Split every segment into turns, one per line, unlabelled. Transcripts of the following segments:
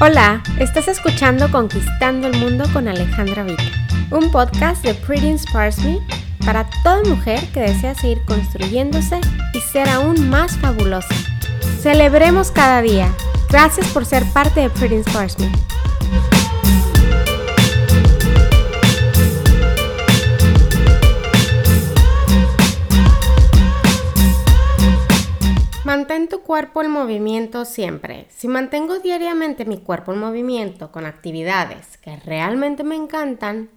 Hola, estás escuchando Conquistando el Mundo con Alejandra Vita, un podcast de Pretty Inspires Me para toda mujer que desea seguir construyéndose y ser aún más fabulosa. Celebremos cada día. Gracias por ser parte de Pretty Inspires Me. Mantén tu cuerpo en movimiento siempre. Si mantengo diariamente mi cuerpo en movimiento con actividades que realmente me encantan,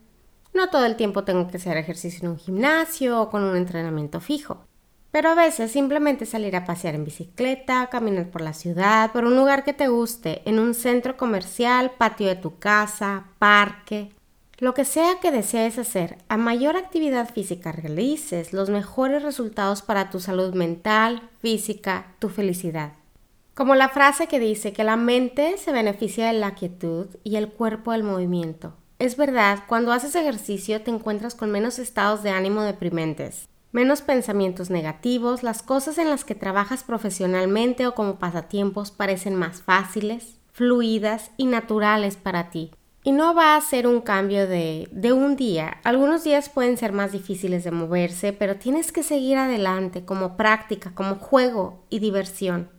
no todo el tiempo tengo que hacer ejercicio en un gimnasio o con un entrenamiento fijo. Pero a veces simplemente salir a pasear en bicicleta, caminar por la ciudad, por un lugar que te guste, en un centro comercial, patio de tu casa, parque, lo que sea que desees hacer, a mayor actividad física realices, los mejores resultados para tu salud mental, física, tu felicidad. Como la frase que dice que la mente se beneficia de la quietud y el cuerpo del movimiento. Es verdad, cuando haces ejercicio te encuentras con menos estados de ánimo deprimentes, menos pensamientos negativos, las cosas en las que trabajas profesionalmente o como pasatiempos parecen más fáciles, fluidas y naturales para ti. Y no va a ser un cambio de, de, un día. Algunos días pueden ser más difíciles de moverse, pero tienes que seguir adelante como práctica, como juego y diversión,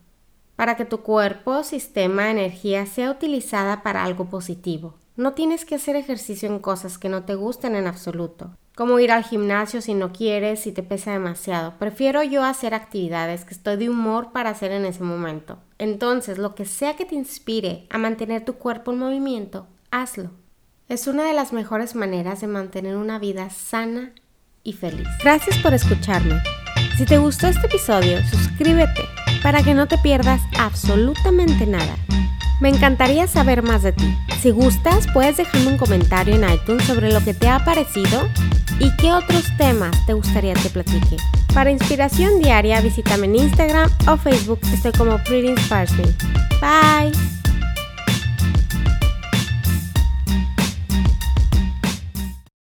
para que tu cuerpo, sistema, energía sea utilizada para algo positivo. No tienes que hacer ejercicio en cosas que no te gusten en absoluto, como ir al gimnasio si no quieres, si te pesa demasiado. Prefiero yo hacer actividades que estoy de humor para hacer en ese momento. Entonces, lo que sea que te inspire a mantener tu cuerpo en movimiento, hazlo. Es una de las mejores maneras de mantener una vida sana y feliz. Gracias por escucharme. Si te gustó este episodio, suscríbete para que no te pierdas absolutamente nada. Me encantaría saber más de ti. Si gustas, puedes dejarme un comentario en iTunes sobre lo que te ha parecido y qué otros temas te gustaría que platique. Para inspiración diaria, visítame en Instagram o Facebook. Estoy como Pretty Inspires Bye.